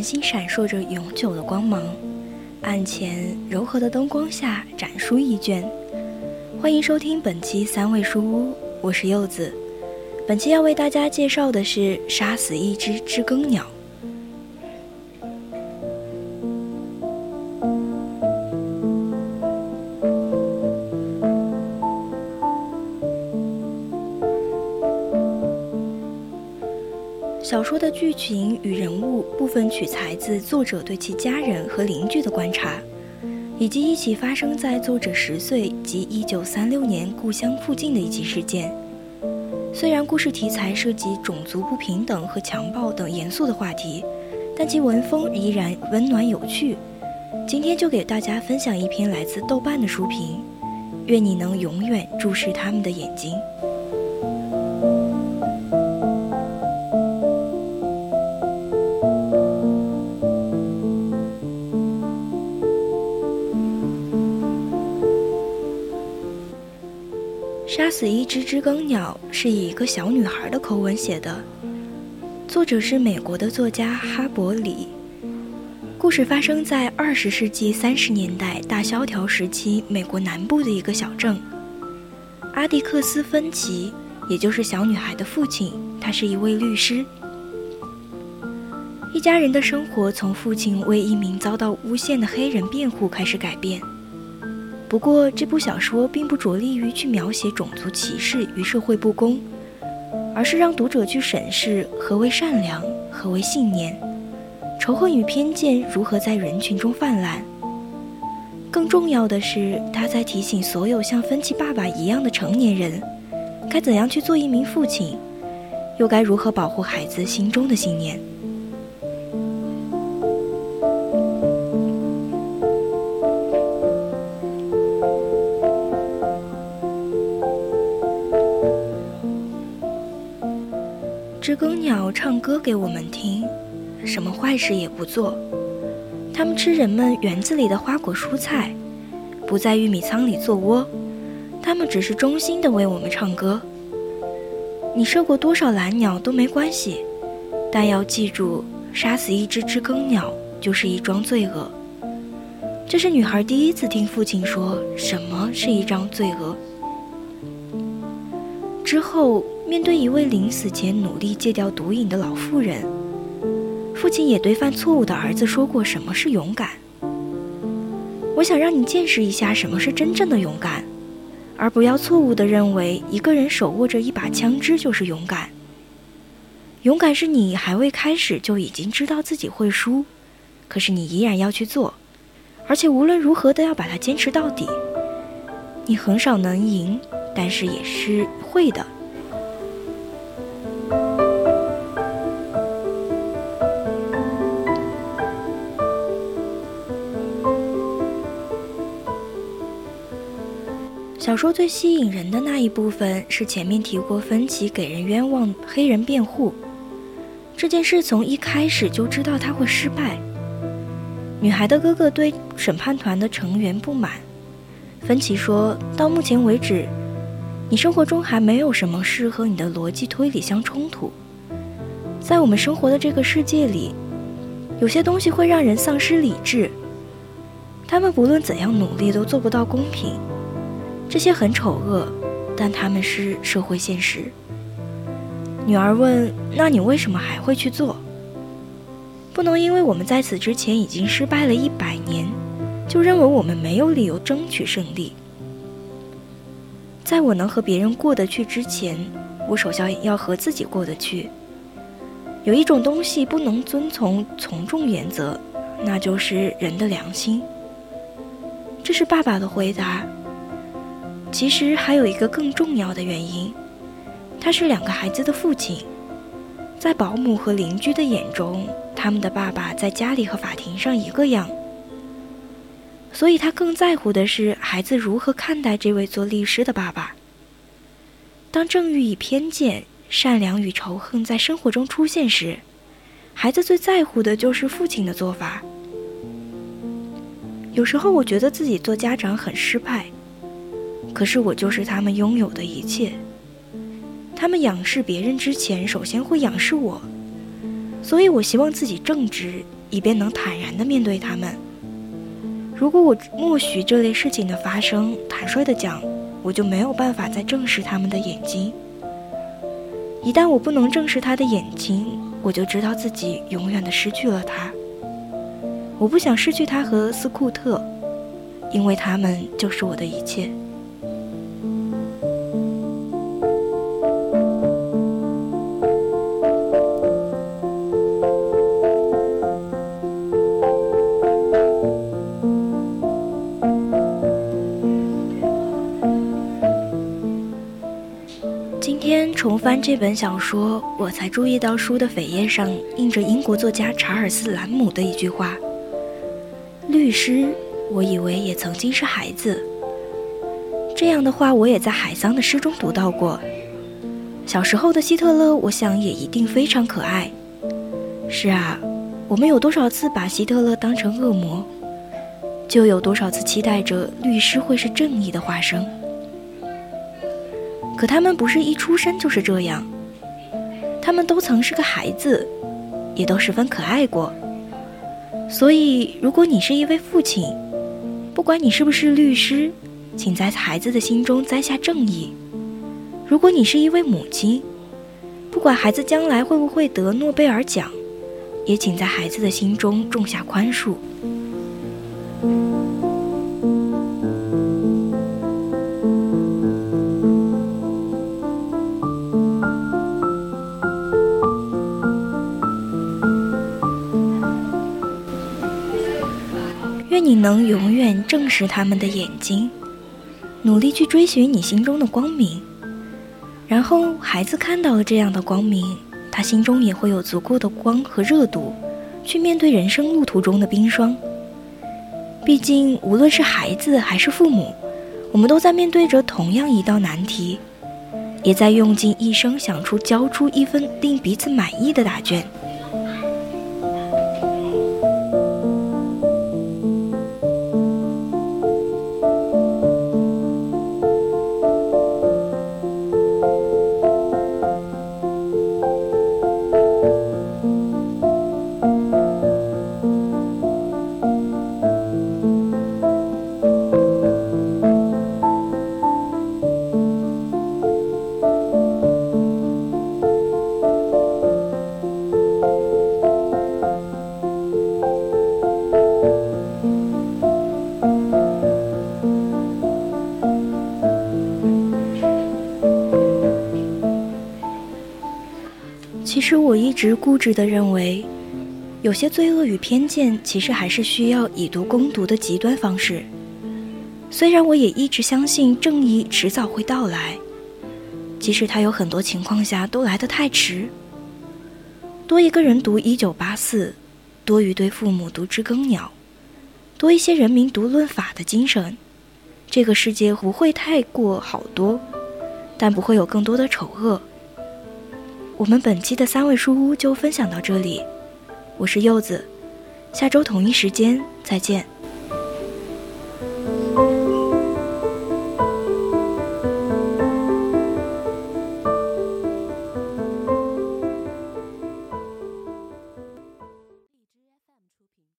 繁星闪烁着永久的光芒，案前柔和的灯光下展书一卷。欢迎收听本期三味书屋，我是柚子。本期要为大家介绍的是《杀死一只知更鸟》。说的剧情与人物部分取材自作者对其家人和邻居的观察，以及一起发生在作者十岁及一九三六年故乡附近的一起事件。虽然故事题材涉及种族不平等和强暴等严肃的话题，但其文风依然温暖有趣。今天就给大家分享一篇来自豆瓣的书评，愿你能永远注视他们的眼睛。杀死一只知更鸟是以一个小女孩的口吻写的，作者是美国的作家哈伯里。故事发生在二十世纪三十年代大萧条时期美国南部的一个小镇。阿迪克斯·芬奇，也就是小女孩的父亲，他是一位律师。一家人的生活从父亲为一名遭到诬陷的黑人辩护开始改变。不过，这部小说并不着力于去描写种族歧视与社会不公，而是让读者去审视何为善良，何为信念，仇恨与偏见如何在人群中泛滥。更重要的是，他在提醒所有像芬奇爸爸一样的成年人，该怎样去做一名父亲，又该如何保护孩子心中的信念。耕鸟唱歌给我们听，什么坏事也不做。它们吃人们园子里的花果蔬菜，不在玉米仓里做窝。它们只是忠心地为我们唱歌。你射过多少蓝鸟都没关系，但要记住，杀死一只知更鸟就是一桩罪恶。这是女孩第一次听父亲说什么是一桩罪恶。之后。面对一位临死前努力戒掉毒瘾的老妇人，父亲也对犯错误的儿子说过什么是勇敢。我想让你见识一下什么是真正的勇敢，而不要错误地认为一个人手握着一把枪支就是勇敢。勇敢是你还未开始就已经知道自己会输，可是你依然要去做，而且无论如何都要把它坚持到底。你很少能赢，但是也是会的。小说最吸引人的那一部分是前面提过，芬奇给人冤枉黑人辩护这件事，从一开始就知道他会失败。女孩的哥哥对审判团的成员不满，芬奇说到目前为止，你生活中还没有什么事和你的逻辑推理相冲突。在我们生活的这个世界里，有些东西会让人丧失理智，他们不论怎样努力都做不到公平。这些很丑恶，但他们是社会现实。女儿问：“那你为什么还会去做？”不能因为我们在此之前已经失败了一百年，就认为我们没有理由争取胜利。在我能和别人过得去之前，我首先要和自己过得去。有一种东西不能遵从从众原则，那就是人的良心。这是爸爸的回答。其实还有一个更重要的原因，他是两个孩子的父亲，在保姆和邻居的眼中，他们的爸爸在家里和法庭上一个样。所以他更在乎的是孩子如何看待这位做律师的爸爸。当正欲与偏见、善良与仇恨在生活中出现时，孩子最在乎的就是父亲的做法。有时候我觉得自己做家长很失败，可是我就是他们拥有的一切。他们仰视别人之前，首先会仰视我，所以我希望自己正直，以便能坦然地面对他们。如果我默许这类事情的发生，坦率地讲，我就没有办法再正视他们的眼睛。一旦我不能正视他的眼睛，我就知道自己永远的失去了他。我不想失去他和斯库特，因为他们就是我的一切。翻这本小说，我才注意到书的扉页上印着英国作家查尔斯·兰姆的一句话：“律师，我以为也曾经是孩子。”这样的话，我也在海桑的诗中读到过。小时候的希特勒，我想也一定非常可爱。是啊，我们有多少次把希特勒当成恶魔，就有多少次期待着律师会是正义的化身。可他们不是一出生就是这样，他们都曾是个孩子，也都十分可爱过。所以，如果你是一位父亲，不管你是不是律师，请在孩子的心中栽下正义；如果你是一位母亲，不管孩子将来会不会得诺贝尔奖，也请在孩子的心中种下宽恕。你能永远正视他们的眼睛，努力去追寻你心中的光明。然后，孩子看到了这样的光明，他心中也会有足够的光和热度，去面对人生路途中的冰霜。毕竟，无论是孩子还是父母，我们都在面对着同样一道难题，也在用尽一生想出交出一份令彼此满意的答卷。其实我一直固执地认为，有些罪恶与偏见其实还是需要以毒攻毒的极端方式。虽然我也一直相信正义迟早会到来，即使它有很多情况下都来得太迟。多一个人读《一九八四》，多于对父母读《知更鸟》，多一些人民读《论法》的精神，这个世界不会太过好多，但不会有更多的丑恶。我们本期的三味书屋就分享到这里，我是柚子，下周同一时间再见。